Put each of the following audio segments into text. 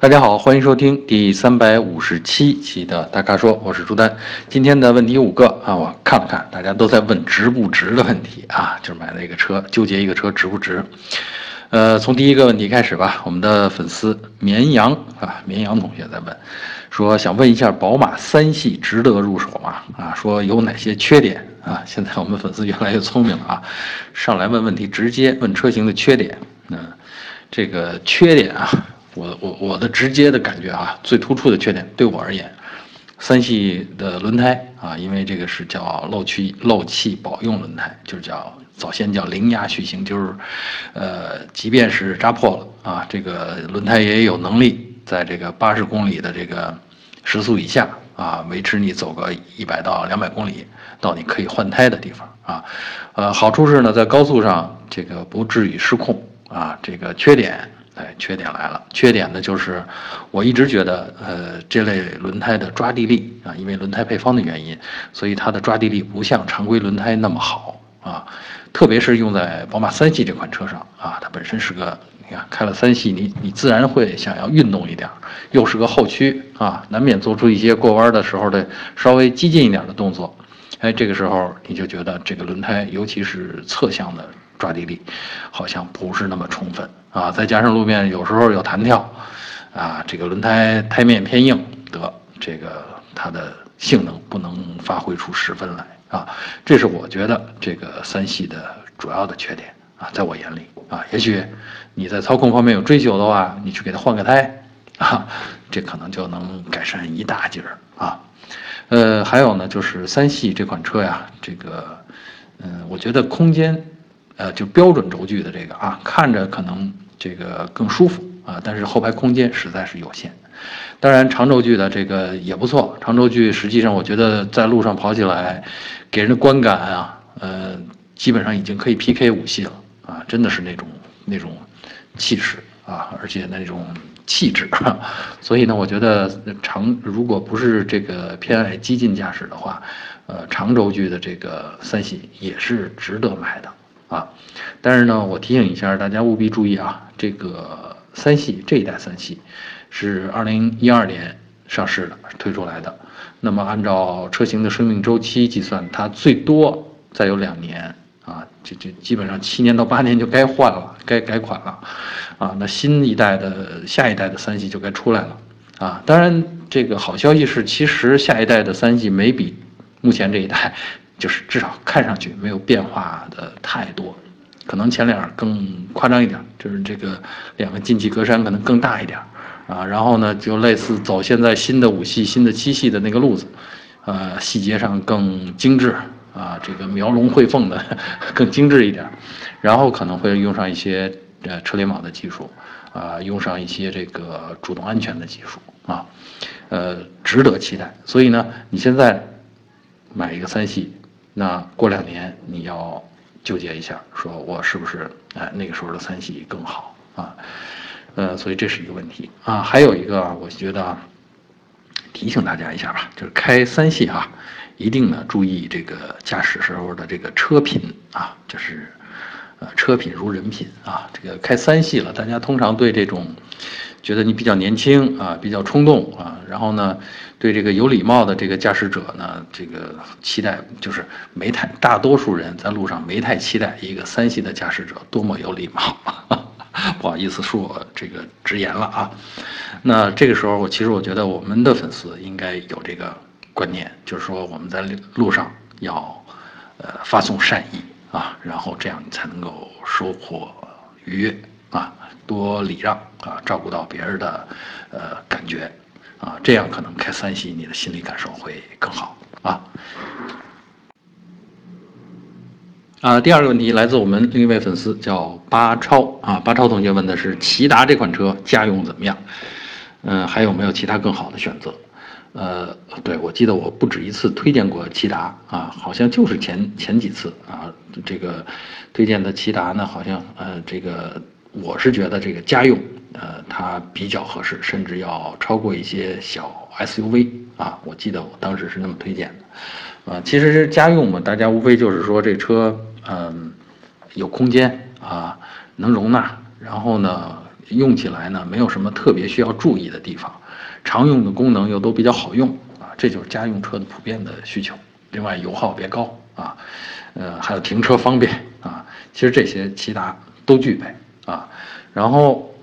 大家好，欢迎收听第三百五十七期的大咖说，我是朱丹。今天的问题五个啊，我看了看，大家都在问值不值的问题啊，就是买了一个车，纠结一个车值不值。呃，从第一个问题开始吧。我们的粉丝绵羊啊，绵羊同学在问，说想问一下宝马三系值得入手吗？啊，说有哪些缺点啊？现在我们粉丝越来越聪明了啊，上来问问题，直接问车型的缺点。嗯，这个缺点啊。我我我的直接的感觉啊，最突出的缺点对我而言，三系的轮胎啊，因为这个是叫漏气漏气保用轮胎，就是叫早先叫零压续行，就是，呃，即便是扎破了啊，这个轮胎也有能力在这个八十公里的这个时速以下啊，维持你走个一百到两百公里到你可以换胎的地方啊，呃，好处是呢，在高速上这个不至于失控啊，这个缺点。哎，缺点来了。缺点呢，就是我一直觉得，呃，这类轮胎的抓地力啊，因为轮胎配方的原因，所以它的抓地力不像常规轮胎那么好啊。特别是用在宝马三系这款车上啊，它本身是个，你看开了三系，你你自然会想要运动一点，又是个后驱啊，难免做出一些过弯的时候的稍微激进一点的动作。哎，这个时候你就觉得这个轮胎，尤其是侧向的。抓地力好像不是那么充分啊，再加上路面有时候有弹跳，啊，这个轮胎胎面偏硬，得这个它的性能不能发挥出十分来啊，这是我觉得这个三系的主要的缺点啊，在我眼里啊，也许你在操控方面有追求的话，你去给它换个胎啊，这可能就能改善一大截儿啊，呃，还有呢，就是三系这款车呀，这个，嗯，我觉得空间。呃，就标准轴距的这个啊，看着可能这个更舒服啊，但是后排空间实在是有限。当然，长轴距的这个也不错。长轴距实际上我觉得在路上跑起来，给人的观感啊，呃，基本上已经可以 PK 五系了啊，真的是那种那种气势啊，而且那种气质。所以呢，我觉得长如果不是这个偏爱激进驾驶的话，呃，长轴距的这个三系也是值得买的。啊，但是呢，我提醒一下大家务必注意啊，这个三系这一代三系是二零一二年上市的推出来的，那么按照车型的生命周期计算，它最多再有两年啊，这这基本上七年到八年就该换了，该改款了，啊，那新一代的下一代的三系就该出来了，啊，当然这个好消息是，其实下一代的三系没比目前这一代。就是至少看上去没有变化的太多，可能前脸更夸张一点，就是这个两个进气格栅可能更大一点，啊，然后呢就类似走现在新的五系、新的七系的那个路子，呃，细节上更精致，啊，这个描龙绘凤的 更精致一点，然后可能会用上一些呃车联网的技术，啊，用上一些这个主动安全的技术，啊，呃，值得期待。所以呢，你现在买一个三系。那过两年你要纠结一下，说我是不是哎那个时候的三系更好啊？呃，所以这是一个问题啊。还有一个，我觉得提醒大家一下吧，就是开三系啊，一定呢注意这个驾驶时候的这个车品啊，就是呃车品如人品啊。这个开三系了，大家通常对这种。觉得你比较年轻啊，比较冲动啊，然后呢，对这个有礼貌的这个驾驶者呢，这个期待就是没太大多数人在路上没太期待一个三系的驾驶者多么有礼貌，不好意思恕我这个直言了啊。那这个时候我其实我觉得我们的粉丝应该有这个观念，就是说我们在路上要呃发送善意啊，然后这样你才能够收获愉悦啊。多礼让啊，照顾到别人的呃感觉啊，这样可能开三系你的心理感受会更好啊。啊，第二个问题来自我们另一位粉丝叫巴超啊，巴超同学问的是骐达这款车家用怎么样？嗯，还有没有其他更好的选择？呃，对我记得我不止一次推荐过骐达啊，好像就是前前几次啊，这个推荐的骐达呢，好像呃这个。我是觉得这个家用，呃，它比较合适，甚至要超过一些小 SUV 啊。我记得我当时是那么推荐的，啊，其实是家用嘛，大家无非就是说这车，嗯，有空间啊，能容纳，然后呢，用起来呢没有什么特别需要注意的地方，常用的功能又都比较好用啊，这就是家用车的普遍的需求。另外油耗别高啊，呃，还有停车方便啊，其实这些骐达都具备啊。然后，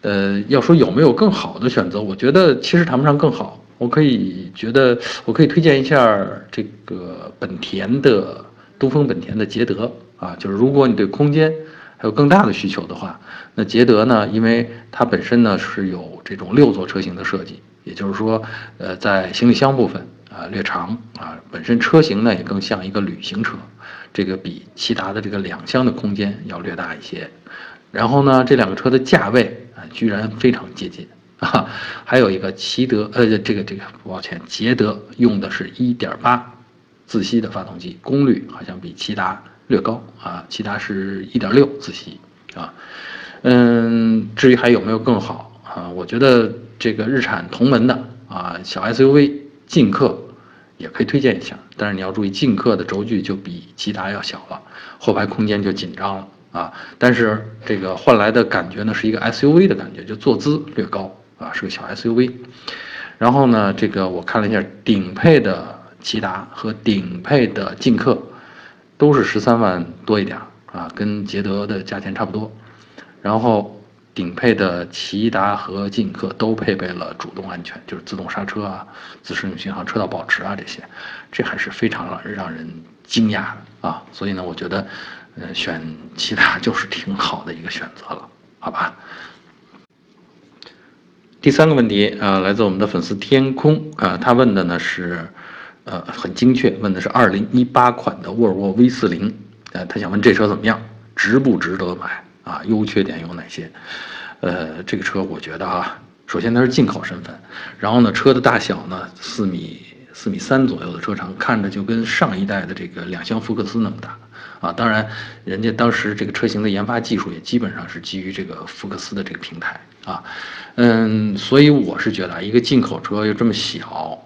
呃，要说有没有更好的选择，我觉得其实谈不上更好。我可以觉得，我可以推荐一下这个本田的东风本田的捷德啊，就是如果你对空间还有更大的需求的话，那捷德呢，因为它本身呢是有这种六座车型的设计，也就是说，呃，在行李箱部分啊略长啊，本身车型呢也更像一个旅行车，这个比骐达的这个两厢的空间要略大一些。然后呢，这两个车的价位啊，居然非常接近。啊，还有一个骐德，呃，这个这个，抱歉，捷德用的是一点八自吸的发动机，功率好像比骐达略高啊，骐达是一点六自吸啊，嗯，至于还有没有更好啊？我觉得这个日产同门的啊小 SUV 劲客也可以推荐一下，但是你要注意，劲客的轴距就比骐达要小了，后排空间就紧张了啊，但是这个换来的感觉呢是一个 SUV 的感觉，就坐姿略高。啊，是个小 SUV，然后呢，这个我看了一下，顶配的骐达和顶配的劲客都是十三万多一点啊，跟捷德的价钱差不多。然后顶配的骐达和劲客都配备了主动安全，就是自动刹车啊、自适应巡航、车道保持啊这些，这还是非常让让人惊讶的啊。所以呢，我觉得，呃，选骐达 就是挺好的一个选择了，好吧？第三个问题啊，来自我们的粉丝天空啊，他问的呢是，呃，很精确，问的是二零一八款的沃尔沃 V 四零，呃，他想问这车怎么样，值不值得买啊？优缺点有哪些？呃，这个车我觉得啊，首先它是进口身份，然后呢，车的大小呢，四米四米三左右的车长，看着就跟上一代的这个两厢福克斯那么大。啊，当然，人家当时这个车型的研发技术也基本上是基于这个福克斯的这个平台啊，嗯，所以我是觉得一个进口车又这么小，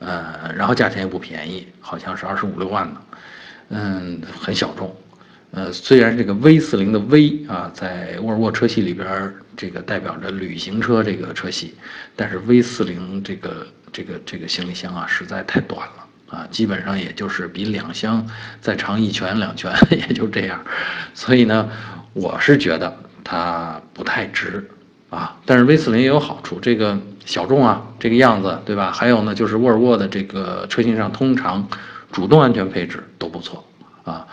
呃，然后价钱也不便宜，好像是二十五六万呢，嗯，很小众，呃，虽然这个 V 四零的 V 啊，在沃尔沃车系里边这个代表着旅行车这个车系，但是 V 四零这个这个这个行李箱啊，实在太短了。啊，基本上也就是比两厢再长一拳两拳，也就这样。所以呢，我是觉得它不太值啊。但是 V 四零也有好处，这个小众啊，这个样子，对吧？还有呢，就是沃尔沃的这个车型上通常主动安全配置都不错啊。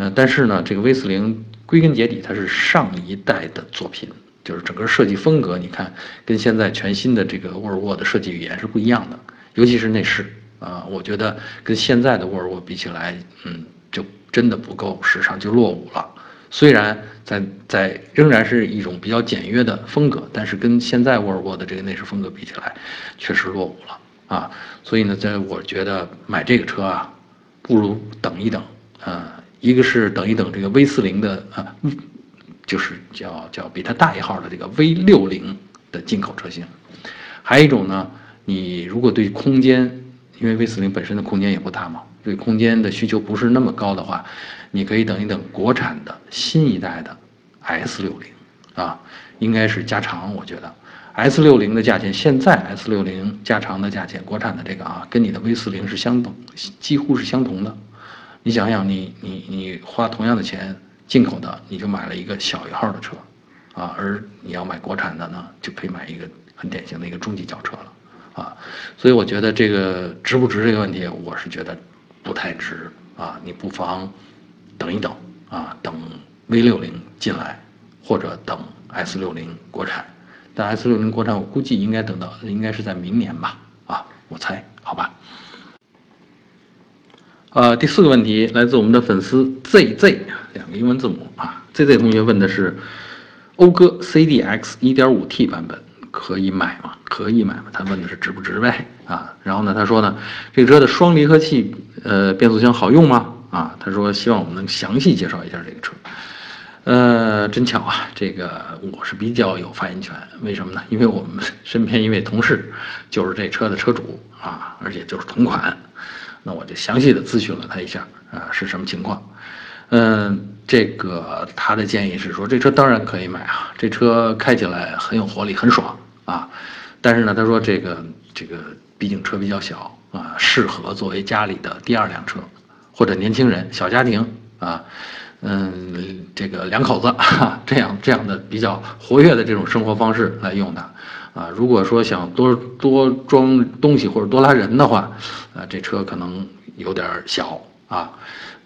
嗯，但是呢，这个 V 四零归根结底它是上一代的作品，就是整个设计风格，你看跟现在全新的这个沃尔沃的设计语言是不一样的，尤其是内饰。啊，我觉得跟现在的沃尔沃比起来，嗯，就真的不够时尚，就落伍了。虽然在在仍然是一种比较简约的风格，但是跟现在沃尔沃的这个内饰风格比起来，确实落伍了啊。所以呢，在我觉得买这个车啊，不如等一等。啊，一个是等一等这个 V 四零的啊，就是叫叫比它大一号的这个 V 六零的进口车型，还有一种呢，你如果对空间。因为 V 四零本身的空间也不大嘛，对空间的需求不是那么高的话，你可以等一等国产的新一代的 S 六零啊，应该是加长。我觉得 S 六零的价钱，现在 S 六零加长的价钱，国产的这个啊，跟你的 V 四零是相等，几乎是相同的。你想想，你你你花同样的钱进口的，你就买了一个小一号的车啊，而你要买国产的呢，就可以买一个很典型的一个中级轿车了。啊，所以我觉得这个值不值这个问题，我是觉得不太值啊。你不妨等一等啊，等 V 六零进来，或者等 S 六零国产。但 S 六零国产，我估计应该等到，应该是在明年吧？啊，我猜，好吧。呃，第四个问题来自我们的粉丝 ZZ，两个英文字母啊。ZZ 同学问的是讴歌 CDX 1.5T 版本。可以买吗？可以买吗？他问的是值不值呗啊。然后呢，他说呢，这个车的双离合器呃变速箱好用吗？啊，他说希望我们能详细介绍一下这个车。呃，真巧啊，这个我是比较有发言权。为什么呢？因为我们身边一位同事就是这车的车主啊，而且就是同款。那我就详细的咨询了他一下啊，是什么情况？嗯，这个他的建议是说，这车当然可以买啊，这车开起来很有活力，很爽啊。但是呢，他说这个这个毕竟车比较小啊，适合作为家里的第二辆车，或者年轻人、小家庭啊，嗯，这个两口子这样这样的比较活跃的这种生活方式来用它。啊，如果说想多多装东西或者多拉人的话，啊，这车可能有点小啊。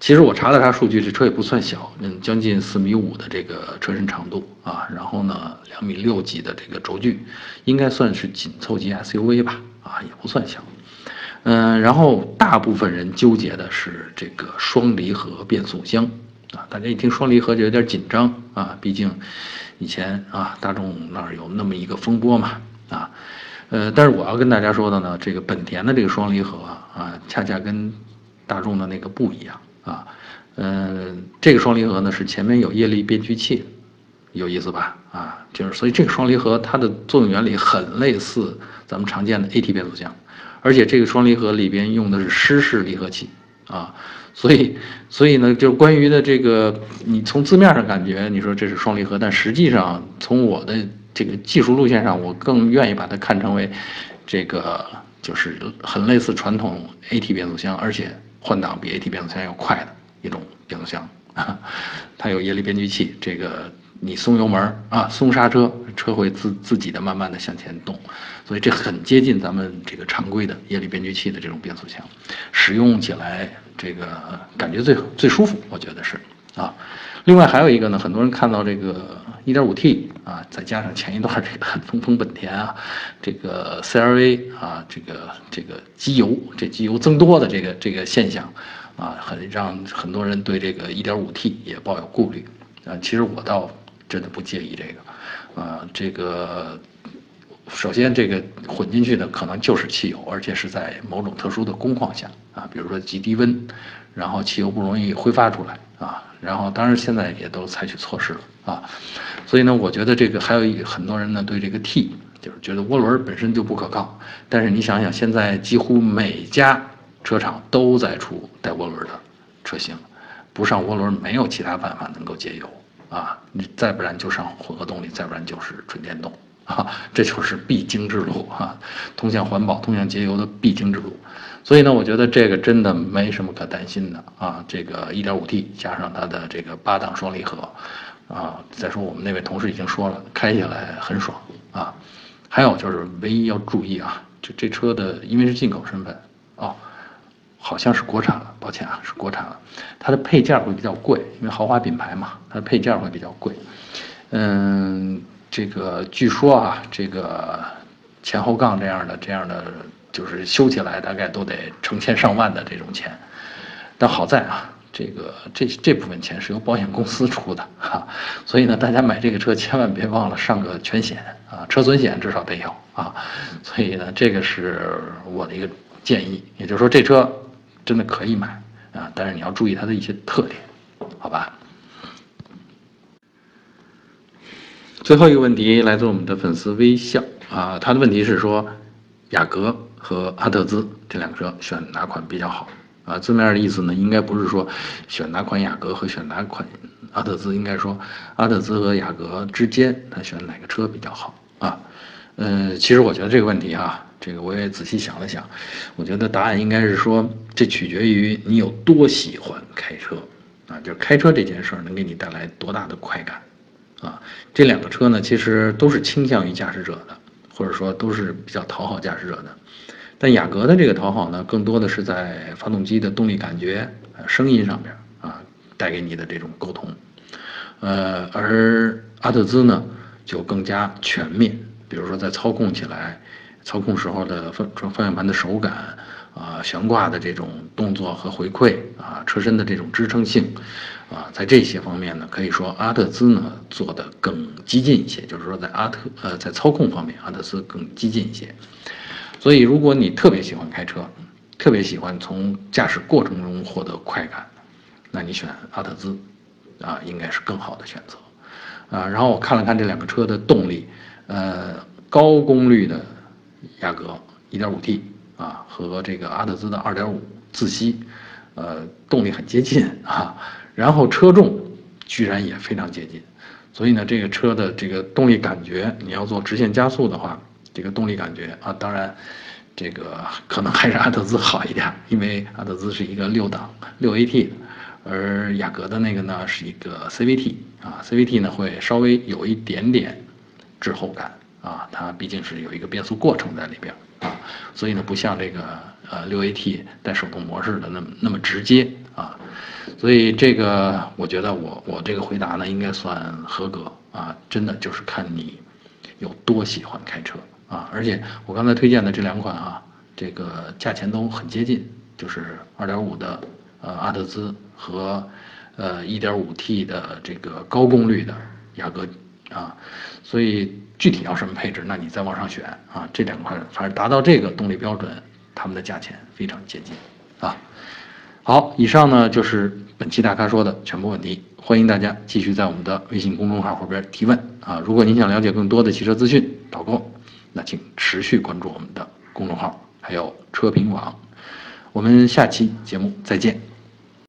其实我查了查数据，这车也不算小，嗯，将近四米五的这个车身长度啊，然后呢，两米六几的这个轴距，应该算是紧凑级 SUV 吧，啊，也不算小。嗯，然后大部分人纠结的是这个双离合变速箱啊，大家一听双离合就有点紧张啊，毕竟。以前啊，大众那儿有那么一个风波嘛，啊，呃，但是我要跟大家说的呢，这个本田的这个双离合啊，恰恰跟大众的那个不一样啊，嗯，这个双离合呢是前面有液力变矩器，有意思吧？啊，就是所以这个双离合它的作用原理很类似咱们常见的 AT 变速箱，而且这个双离合里边用的是湿式离合器啊。所以，所以呢，就关于的这个，你从字面上感觉，你说这是双离合，但实际上从我的这个技术路线上，我更愿意把它看成为，这个就是很类似传统 AT 变速箱，而且换挡比 AT 变速箱要快的一种变速箱，啊 它有液力变矩器，这个。你松油门啊，松刹车，车会自自己的慢慢的向前动，所以这很接近咱们这个常规的液力变矩器的这种变速箱，使用起来这个感觉最最舒服，我觉得是啊。另外还有一个呢，很多人看到这个 1.5T 啊，再加上前一段这个东风本田啊，这个 CRV 啊，这个这个机油这机油增多的这个这个现象啊，很让很多人对这个 1.5T 也抱有顾虑啊。其实我倒。真的不介意这个，啊，这个首先这个混进去的可能就是汽油，而且是在某种特殊的工况下啊，比如说极低温，然后汽油不容易挥发出来啊，然后当然现在也都采取措施了啊，所以呢，我觉得这个还有一很多人呢对这个 T 就是觉得涡轮本身就不可靠，但是你想想现在几乎每家车厂都在出带涡轮的车型，不上涡轮没有其他办法能够节油。啊，你再不然就上混合动力，再不然就是纯电动，啊，这就是必经之路啊，通向环保、通向节油的必经之路。所以呢，我觉得这个真的没什么可担心的啊。这个 1.5T 加上它的这个八档双离合，啊，再说我们那位同事已经说了，开起来很爽啊。还有就是唯一要注意啊，就这车的因为是进口身份哦。好像是国产了，抱歉啊，是国产了。它的配件会比较贵，因为豪华品牌嘛，它的配件会比较贵。嗯，这个据说啊，这个前后杠这样的、这样的，就是修起来大概都得成千上万的这种钱。但好在啊，这个这这部分钱是由保险公司出的哈，所以呢，大家买这个车千万别忘了上个全险啊，车损险至少得有啊。所以呢，这个是我的一个建议，也就是说这车。真的可以买啊，但是你要注意它的一些特点，好吧？最后一个问题来自我们的粉丝微笑啊，他的问题是说，雅阁和阿特兹这两个车选哪款比较好啊？字面的意思呢，应该不是说选哪款雅阁和选哪款阿特兹，应该说阿特兹和雅阁之间他选哪个车比较好？呃，其实我觉得这个问题哈。这个我也仔细想了想，我觉得答案应该是说，这取决于你有多喜欢开车，啊，就开车这件事儿能给你带来多大的快感，啊，这两个车呢，其实都是倾向于驾驶者的，或者说都是比较讨好驾驶者的，但雅阁的这个讨好呢，更多的是在发动机的动力感觉、声音上边啊，带给你的这种沟通，呃，而阿特兹呢，就更加全面，比如说在操控起来。操控时候的方方向盘的手感啊，悬挂的这种动作和回馈啊，车身的这种支撑性啊，在这些方面呢，可以说阿特兹呢做的更激进一些，就是说在阿特呃在操控方面，阿特兹更激进一些。所以如果你特别喜欢开车，特别喜欢从驾驶过程中获得快感，那你选阿特兹啊，应该是更好的选择啊。然后我看了看这两个车的动力，呃，高功率的。雅阁 1.5T 啊，和这个阿特兹的2.5自吸，呃，动力很接近啊。然后车重居然也非常接近，所以呢，这个车的这个动力感觉，你要做直线加速的话，这个动力感觉啊，当然，这个可能还是阿特兹好一点，因为阿特兹是一个六档六 AT，而雅阁的那个呢是一个 CVT 啊，CVT 呢会稍微有一点点滞后感啊，它毕竟是有一个变速过程在里边啊，所以呢不像这个呃六 AT 带手动模式的那么那么直接啊。所以这个，我觉得我我这个回答呢，应该算合格啊！真的就是看你有多喜欢开车啊！而且我刚才推荐的这两款啊，这个价钱都很接近，就是2.5的呃阿特兹和呃 1.5T 的这个高功率的雅阁啊，所以具体要什么配置，那你再往上选啊！这两款反正达到这个动力标准，它们的价钱非常接近啊！好，以上呢就是本期大咖说的全部问题，欢迎大家继续在我们的微信公众号后边提问啊！如果您想了解更多的汽车资讯导购，那请持续关注我们的公众号，还有车评网。我们下期节目再见。